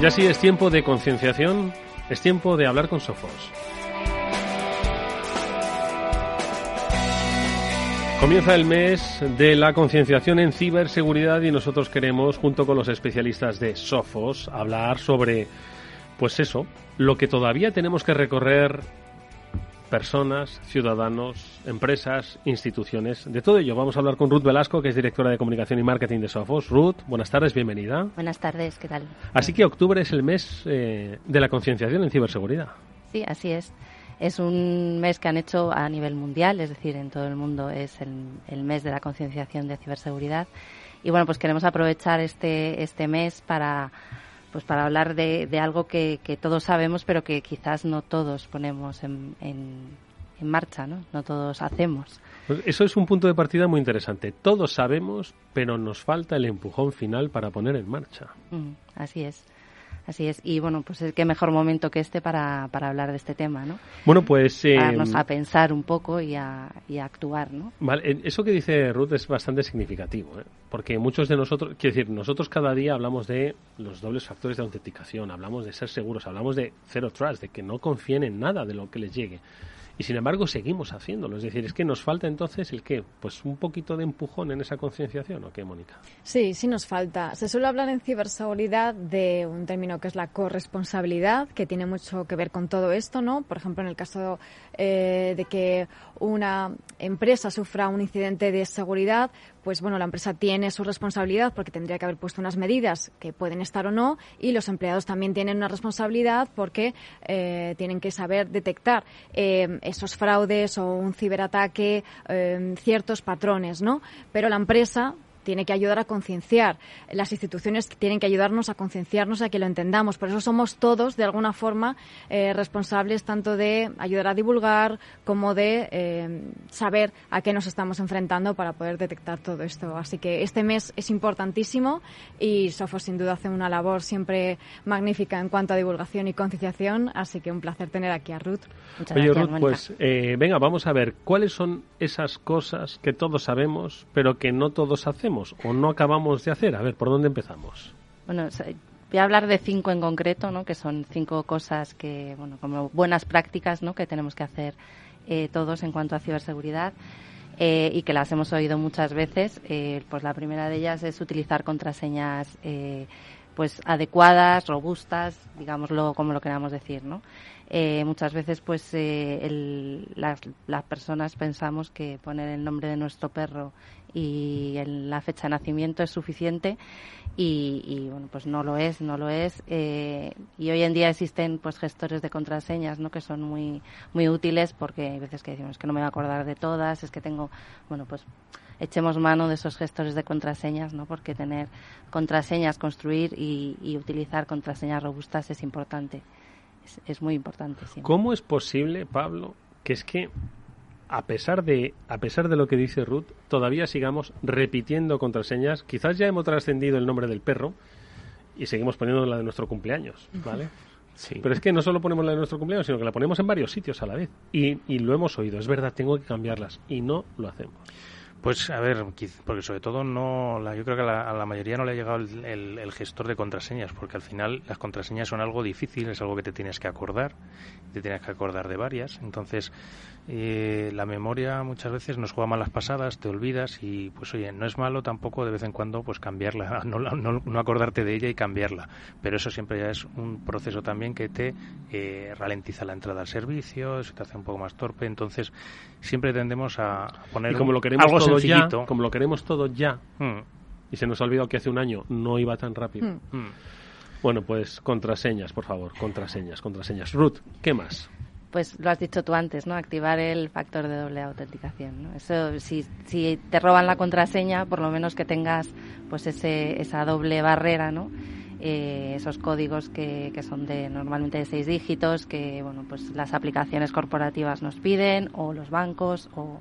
Ya sí es tiempo de concienciación, es tiempo de hablar con Sofos. Comienza el mes de la concienciación en ciberseguridad y nosotros queremos, junto con los especialistas de Sofos, hablar sobre, pues eso, lo que todavía tenemos que recorrer personas, ciudadanos, empresas, instituciones. De todo ello vamos a hablar con Ruth Velasco, que es directora de comunicación y marketing de Sofos. Ruth, buenas tardes, bienvenida. Buenas tardes, ¿qué tal? Así que octubre es el mes eh, de la concienciación en ciberseguridad. Sí, así es. Es un mes que han hecho a nivel mundial, es decir, en todo el mundo es el, el mes de la concienciación de ciberseguridad. Y bueno, pues queremos aprovechar este, este mes para pues para hablar de, de algo que, que, todos sabemos, pero que quizás no todos ponemos en, en, en marcha, ¿no? No todos hacemos. Pues eso es un punto de partida muy interesante. Todos sabemos, pero nos falta el empujón final para poner en marcha. Mm, así es. Así es. Y bueno, pues qué mejor momento que este para, para hablar de este tema, ¿no? Bueno, pues... Eh, darnos a pensar un poco y a, y a, actuar, ¿no? Vale, eso que dice Ruth es bastante significativo, ¿eh? Porque muchos de nosotros, quiero decir, nosotros cada día hablamos de los dobles factores de autenticación, hablamos de ser seguros, hablamos de cero trust, de que no confíen en nada de lo que les llegue. Y sin embargo seguimos haciéndolo. Es decir, es que nos falta entonces el qué? Pues un poquito de empujón en esa concienciación, ¿o qué, Mónica? Sí, sí nos falta. Se suele hablar en ciberseguridad de un término que es la corresponsabilidad, que tiene mucho que ver con todo esto, ¿no? Por ejemplo, en el caso eh, de que una empresa sufra un incidente de seguridad, pues bueno, la empresa tiene su responsabilidad porque tendría que haber puesto unas medidas que pueden estar o no y los empleados también tienen una responsabilidad porque eh, tienen que saber detectar eh, esos fraudes o un ciberataque, eh, ciertos patrones, ¿no? Pero la empresa tiene que ayudar a concienciar. Las instituciones tienen que ayudarnos a concienciarnos, a que lo entendamos. Por eso somos todos, de alguna forma, eh, responsables tanto de ayudar a divulgar como de eh, saber a qué nos estamos enfrentando para poder detectar todo esto. Así que este mes es importantísimo y Sofos, sin duda, hace una labor siempre magnífica en cuanto a divulgación y concienciación. Así que un placer tener aquí a Ruth. Muchas Oye, gracias, Ruth, pues eh, venga, vamos a ver cuáles son esas cosas que todos sabemos, pero que no todos hacemos o no acabamos de hacer? A ver, ¿por dónde empezamos? Bueno, voy a hablar de cinco en concreto, ¿no? que son cinco cosas que, bueno, como buenas prácticas ¿no? que tenemos que hacer eh, todos en cuanto a ciberseguridad. Eh, y que las hemos oído muchas veces. Eh, pues la primera de ellas es utilizar contraseñas pues adecuadas, robustas, digámoslo como lo queramos decir, ¿no? Eh, muchas veces pues eh, el, las, las, personas pensamos que poner el nombre de nuestro perro y el, la fecha de nacimiento es suficiente y, y, bueno pues no lo es no lo es eh, y hoy en día existen pues gestores de contraseñas no que son muy muy útiles porque hay veces que decimos que no me voy a acordar de todas es que tengo bueno pues echemos mano de esos gestores de contraseñas, ¿no? Porque tener contraseñas, construir y, y utilizar contraseñas robustas es importante. Es, es muy importante. Siempre. ¿Cómo es posible, Pablo, que es que a pesar de a pesar de lo que dice Ruth, todavía sigamos repitiendo contraseñas? Quizás ya hemos trascendido el nombre del perro y seguimos poniendo la de nuestro cumpleaños, ¿vale? Sí. Pero es que no solo ponemos la de nuestro cumpleaños, sino que la ponemos en varios sitios a la vez. Y, y lo hemos oído, es verdad, tengo que cambiarlas. Y no lo hacemos. Pues a ver, porque sobre todo no, la, yo creo que a la, a la, mayoría no le ha llegado el, el, el, gestor de contraseñas, porque al final las contraseñas son algo difícil, es algo que te tienes que acordar, te tienes que acordar de varias, entonces eh, la memoria muchas veces nos juega malas pasadas, te olvidas y pues oye, no es malo tampoco de vez en cuando pues cambiarla, no, no, no acordarte de ella y cambiarla, pero eso siempre ya es un proceso también que te eh, ralentiza la entrada al servicio, se te hace un poco más torpe, entonces siempre tendemos a poner y como lo queremos algo todo ya, como lo queremos todo ya hmm. y se nos ha olvidado que hace un año no iba tan rápido. Hmm. Hmm. Bueno, pues contraseñas, por favor, contraseñas, contraseñas. Ruth, ¿qué más? pues lo has dicho tú antes, ¿no? Activar el factor de doble autenticación, ¿no? Eso, si, si te roban la contraseña, por lo menos que tengas, pues ese, esa doble barrera, ¿no? Eh, esos códigos que, que son de normalmente de seis dígitos, que, bueno, pues las aplicaciones corporativas nos piden, o los bancos, o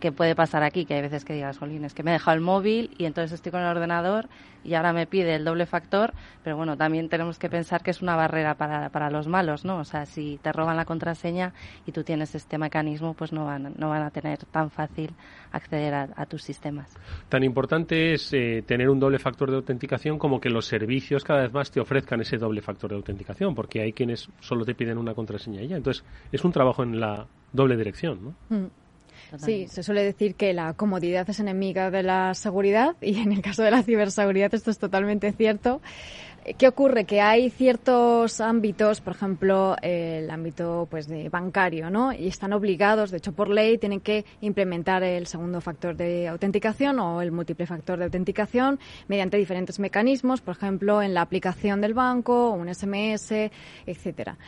¿Qué puede pasar aquí? Que hay veces que digas, Jolín, es que me he dejado el móvil y entonces estoy con el ordenador y ahora me pide el doble factor, pero bueno, también tenemos que pensar que es una barrera para, para los malos, ¿no? O sea, si te roban la contraseña y tú tienes este mecanismo, pues no van, no van a tener tan fácil acceder a, tus sistemas. Tan importante es eh, tener un doble factor de autenticación como que los servicios cada vez más te ofrezcan ese doble factor de autenticación, porque hay quienes solo te piden una contraseña y ya. Entonces, es un trabajo en la doble dirección, ¿no? Mm. Sí, se suele decir que la comodidad es enemiga de la seguridad y en el caso de la ciberseguridad esto es totalmente cierto. ¿Qué ocurre? Que hay ciertos ámbitos, por ejemplo, el ámbito pues de bancario, ¿no? Y están obligados, de hecho por ley, tienen que implementar el segundo factor de autenticación o el múltiple factor de autenticación mediante diferentes mecanismos, por ejemplo, en la aplicación del banco, un SMS, etcétera.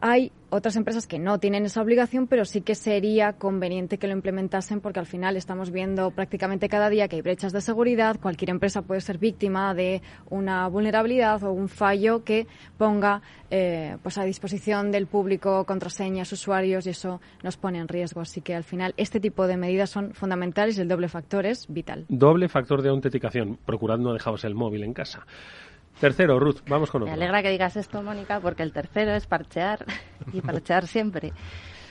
Hay otras empresas que no tienen esa obligación, pero sí que sería conveniente que lo implementasen porque al final estamos viendo prácticamente cada día que hay brechas de seguridad. Cualquier empresa puede ser víctima de una vulnerabilidad o un fallo que ponga eh, pues a disposición del público contraseñas, usuarios y eso nos pone en riesgo. Así que al final este tipo de medidas son fundamentales y el doble factor es vital. Doble factor de autenticación. Procurad no dejaros el móvil en casa. Tercero, Ruth, vamos con otro. Me alegra que digas esto, Mónica, porque el tercero es parchear y parchear siempre.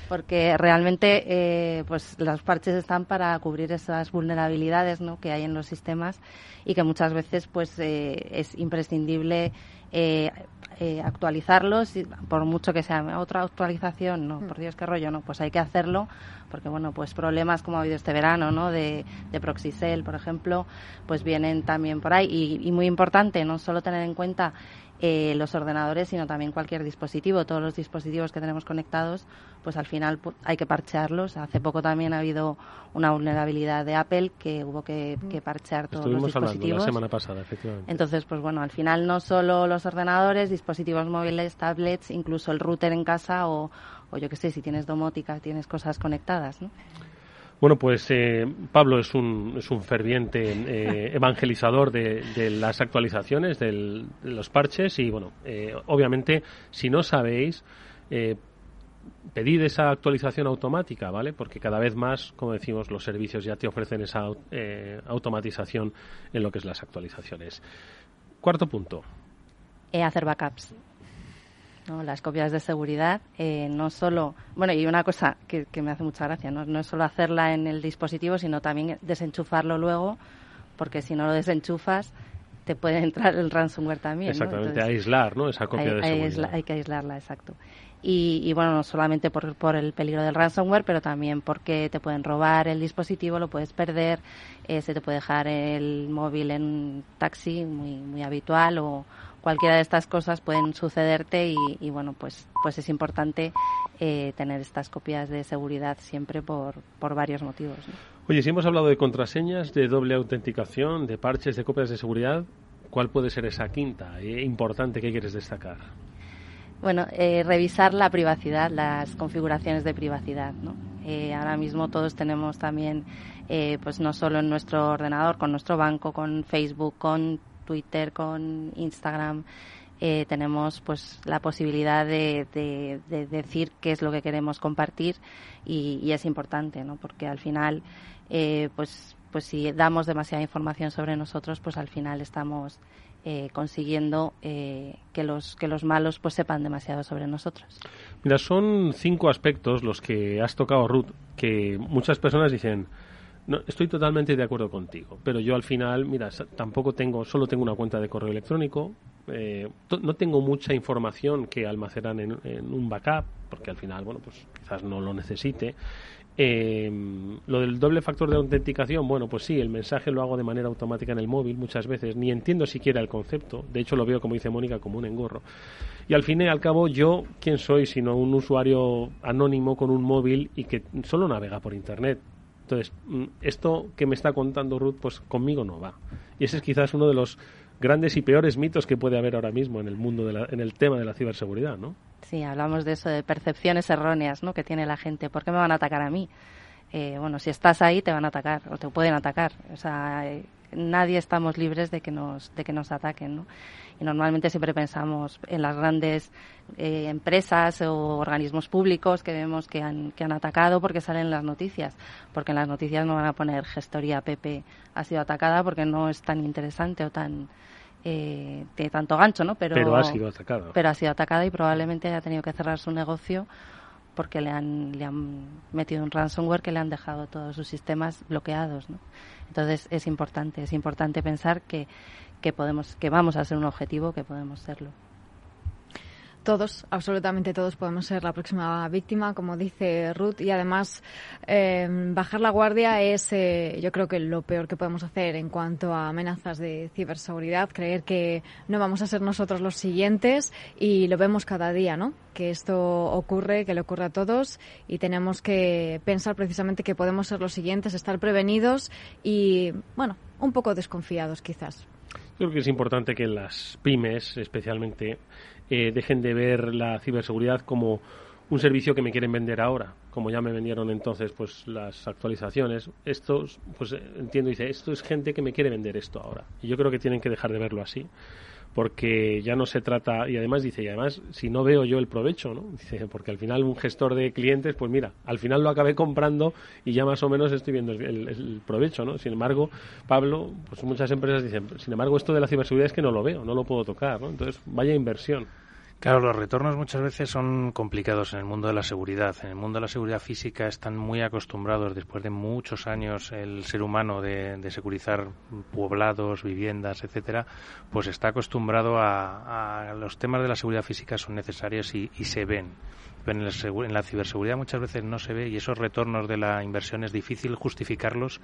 Porque realmente eh, pues los parches están para cubrir esas vulnerabilidades ¿no? que hay en los sistemas y que muchas veces pues eh, es imprescindible eh, eh, actualizarlos, por mucho que sea otra actualización, no, por Dios qué rollo, no, pues hay que hacerlo, porque bueno, pues problemas como ha habido este verano, ¿no? De, de Proxicel, por ejemplo, pues vienen también por ahí. Y, y muy importante, no solo tener en cuenta eh, los ordenadores, sino también cualquier dispositivo. Todos los dispositivos que tenemos conectados, pues al final hay que parchearlos. Hace poco también ha habido una vulnerabilidad de Apple que hubo que, parchear todos los dispositivos. la semana pasada, efectivamente. Entonces, pues bueno, al final no solo los ordenadores, dispositivos móviles, tablets, incluso el router en casa o, o yo qué sé, si tienes domótica, tienes cosas conectadas, ¿no? Bueno, pues eh, Pablo es un, es un ferviente eh, evangelizador de, las actualizaciones, de los parches y, bueno, eh, obviamente, si no sabéis, pedid esa actualización automática, ¿vale? Porque cada vez más, como decimos, los servicios ya te ofrecen esa automatización en lo que es las actualizaciones. Cuarto punto. hacer backups. Las copias de seguridad, eh, no solo, bueno, y una cosa que, me hace mucha gracia, ¿no? no es solo hacerla en el dispositivo, sino también desenchufarlo luego, porque si no lo desenchufas, te puede entrar el ransomware también. Exactamente, aislar, ¿no? Esa copia de seguridad. hay que aislarla, exacto. Y, bueno, no solamente por, por, el peligro del ransomware, pero también porque te pueden robar el dispositivo, lo puedes perder, eh, se te puede dejar el móvil en un taxi muy, muy habitual o, cualquiera de estas cosas pueden sucederte y, bueno, pues, pues es importante eh, tener estas copias de seguridad siempre por, por varios motivos. Oye, si hemos hablado de contraseñas, de doble autenticación, de parches, de copias de seguridad, ¿cuál puede ser esa quinta e importante que quieres destacar? Bueno, eh, revisar la privacidad, las configuraciones de privacidad. ¿no? Eh, ahora mismo todos tenemos también, pues no solo en nuestro ordenador, con nuestro banco, con Facebook, con Twitter, con Instagram, eh, tenemos pues la posibilidad de, decir qué es lo que queremos compartir y, es importante, ¿no? Porque al final, eh, pues, pues si damos demasiada información sobre nosotros, pues al final estamos eh, consiguiendo que los que los malos pues sepan demasiado sobre nosotros. Mira, son cinco aspectos los que has tocado, Ruth, que muchas personas dicen no, estoy totalmente de acuerdo contigo, pero yo al final, mira, tampoco tengo, solo tengo una cuenta de correo electrónico, eh, no tengo mucha información que almacenar en, un backup, porque al final, bueno, pues quizás no lo necesite. Eh, lo del doble factor de autenticación, bueno, pues sí, el mensaje lo hago de manera automática en el móvil muchas veces, ni entiendo siquiera el concepto, de hecho lo veo, como dice Mónica, como un engorro. Y al fin y al cabo, yo, ¿quién soy sino un usuario anónimo con un móvil y que solo navega por Internet? Entonces, mm, esto que me está contando Ruth, pues conmigo no va. Y ese es quizás uno de los grandes y peores mitos que puede haber ahora mismo en el mundo, de en el tema de la ciberseguridad, ¿no? Sí, hablamos de eso, de percepciones erróneas, ¿no? Que tiene la gente. ¿Por qué me van a atacar a mí? Eh, bueno, si estás ahí te van a atacar o te pueden atacar. O sea, nadie estamos libres de que nos, de que nos ataquen, ¿no? Y normalmente siempre pensamos en las grandes eh, empresas o organismos públicos que vemos que han, que han atacado porque salen las noticias. Porque en las noticias no van a poner gestoría PP ha sido atacada porque no es tan interesante o tan eh, de tanto gancho, ¿no? Pero, pero ha sido atacada. Pero ha sido atacada y probablemente haya tenido que cerrar su negocio porque le han, le han metido un ransomware que le han dejado todos sus sistemas bloqueados. ¿no? Entonces es importante, es importante pensar que, que, podemos, que vamos a ser un objetivo, que podemos serlo. Todos, absolutamente todos podemos ser la próxima víctima, como dice Ruth, y además eh, bajar la guardia es, eh, yo creo que lo peor que podemos hacer en cuanto a amenazas de ciberseguridad, creer que no vamos a ser nosotros los siguientes y lo vemos cada día, ¿no? Que esto ocurre, que le ocurre a todos y tenemos que pensar precisamente que podemos ser los siguientes, estar prevenidos y, bueno, un poco desconfiados quizás. Creo que es importante que las pymes, especialmente, eh, dejen de ver la ciberseguridad como un servicio que me quieren vender ahora, como ya me vendieron entonces pues las actualizaciones. Esto, pues entiendo, dice, esto es gente que me quiere vender esto ahora. Y yo creo que tienen que dejar de verlo así porque ya no se trata, y además dice, y además si no veo yo el provecho, ¿no? Dice, porque al final un gestor de clientes, pues mira, al final lo acabé comprando y ya más o menos estoy viendo el, el, provecho, ¿no? Sin embargo, Pablo, pues muchas empresas dicen, sin embargo, esto de la ciberseguridad es que no lo veo, no lo puedo tocar, ¿no? Entonces, vaya inversión. Claro, los retornos muchas veces son complicados en el mundo de la seguridad. En el mundo de la seguridad física están muy acostumbrados, después de muchos años, el ser humano de, de securizar poblados, viviendas, etcétera, pues está acostumbrado a, a, los temas de la seguridad física son necesarios y, y se ven. Pero en en la ciberseguridad muchas veces no se ve y esos retornos de la inversión es difícil justificarlos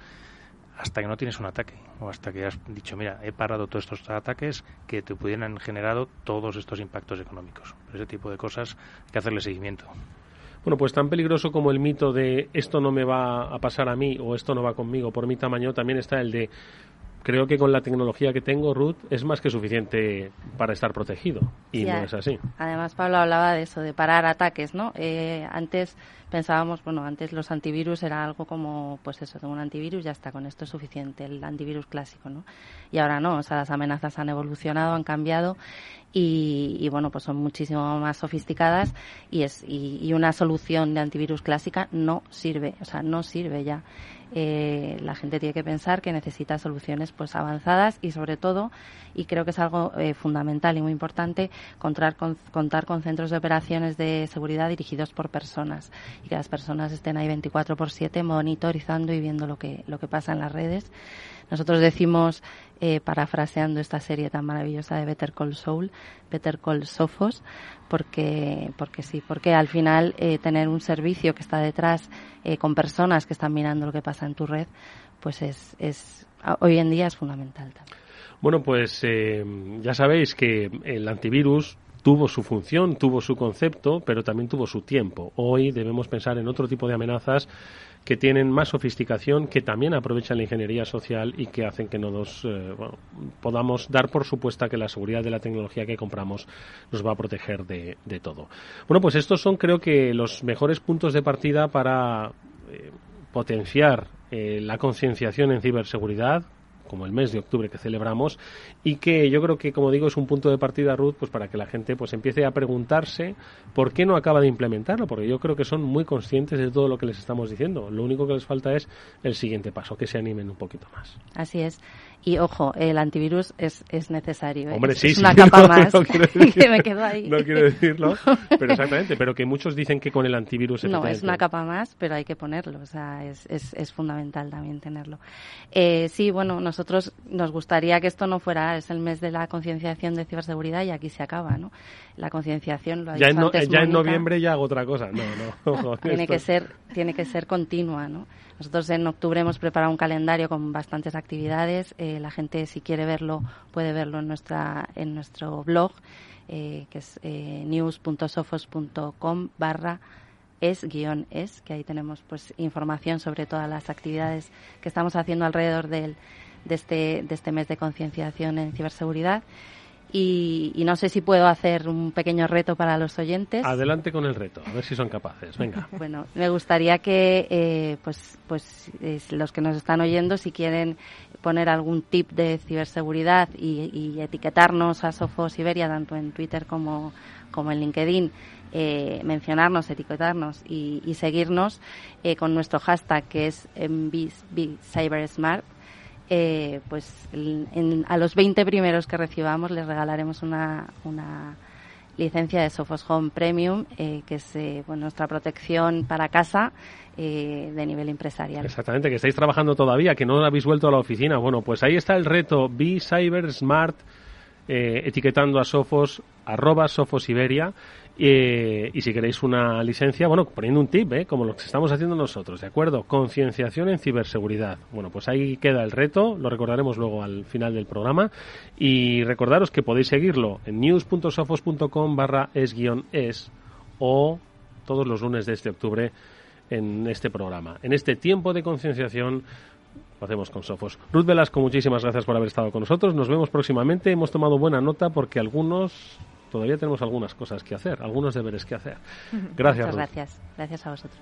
hasta que no tienes un ataque o hasta que has dicho, mira, he parado todos estos ataques que te pudieran generado todos estos impactos económicos. Ese tipo de cosas hay que hacerle seguimiento. Bueno, pues tan peligroso como el mito de esto no me va a pasar a mí o esto no va conmigo por mi tamaño, también está el de creo que con la tecnología que tengo, Ruth, es más que suficiente para estar protegido. Y no es así. Además, Pablo hablaba de eso, de parar ataques, ¿no? Eh, antes pensábamos, bueno, antes los antivirus era algo como, pues eso, tengo un antivirus, ya está, con esto es suficiente, el antivirus clásico, ¿no? Y ahora no, o sea, las amenazas han evolucionado, han cambiado y, y bueno, pues son muchísimo más sofisticadas y, es, y, y una solución de antivirus clásica no sirve, o sea, no sirve ya eh, la gente tiene que pensar que necesita soluciones pues avanzadas y sobre todo y creo que es algo eh, fundamental y muy importante contar con, centros de operaciones de seguridad dirigidos por personas y que las personas estén ahí 24 por 7 monitorizando y viendo lo que lo que pasa en las redes. Nosotros decimos, eh, parafraseando esta serie tan maravillosa de Better Call Soul, Better Call Sophos, porque, porque sí, porque al final eh, tener un servicio que está detrás eh, con personas que están mirando lo que pasa en tu red, pues es, es hoy en día es fundamental. Bueno, pues ya sabéis que el antivirus tuvo su función, tuvo su concepto, pero también tuvo su tiempo. Hoy debemos pensar en otro tipo de amenazas que tienen más sofisticación, que también aprovechan la ingeniería social y que hacen que no nos eh, podamos dar por supuesta que la seguridad de la tecnología que compramos nos va a proteger de, de todo. Bueno, pues estos son creo que los mejores puntos de partida para eh, potenciar eh, la concienciación en ciberseguridad, como el mes de octubre que celebramos y que yo creo que como digo es un punto de partida Ruth pues para que la gente pues empiece a preguntarse por qué no acaba de implementarlo porque yo creo que son muy conscientes de todo lo que les estamos diciendo lo único que les falta es el siguiente paso que se animen un poquito más así es y ojo, el antivirus es, es necesario. ¿eh? Hombre, sí, es sí, una capa no, más no quiero decir- que me quedo ahí. No quiero decirlo, pero exactamente, pero que muchos dicen que con el antivirus No, es una capa más, pero hay que ponerlo, o sea, es, es, es fundamental también tenerlo. Eh, sí, bueno, nosotros nos gustaría que esto no fuera, es el mes de la concienciación de ciberseguridad y aquí se acaba, ¿no? La concienciación, lo ha ya, dicho en, antes ya en noviembre ya hago otra cosa. No, no. tiene que ser tiene que ser continua no nosotros en octubre hemos preparado un calendario con bastantes actividades eh, la gente si quiere verlo puede verlo en nuestra en nuestro blog eh, que es eh, news.sofos.com barra es guion es que ahí tenemos pues información sobre todas las actividades que estamos haciendo alrededor del, de este de este mes de concienciación en ciberseguridad Y, no sé si puedo hacer un pequeño reto para los oyentes. Adelante con el reto, a ver si son capaces. Venga. bueno, me gustaría que eh, pues, pues los que nos están oyendo, si quieren poner algún tip de ciberseguridad y, etiquetarnos a Sofos Iberia, tanto en Twitter como, como en LinkedIn, eh, mencionarnos, etiquetarnos y, seguirnos eh, con nuestro hashtag que es CyberSmart eh, pues a los 20 primeros que recibamos les regalaremos una, una licencia de Sophos Home Premium, eh, que es eh, nuestra protección para casa de nivel empresarial. Exactamente, que estáis trabajando todavía, que no habéis vuelto a la oficina. Bueno, pues ahí está el reto Be Cyber Smart, etiquetando a Sophos, arroba Sophos Iberia. Eh, y si queréis una licencia, bueno, poniendo un tip, ¿eh? como lo que estamos haciendo nosotros, ¿de acuerdo? Concienciación en ciberseguridad. Bueno, pues ahí queda el reto, lo recordaremos luego al final del programa. Y recordaros que podéis seguirlo en news.sofos.com barra es-es o todos los lunes de este octubre en este programa. En este tiempo de concienciación lo hacemos con Sofos. Ruth Velasco, muchísimas gracias por haber estado con nosotros. Nos vemos próximamente. Hemos tomado buena nota porque algunos todavía tenemos algunas cosas que hacer, algunos deberes que hacer. Gracias. Muchas gracias. Gracias a vosotros.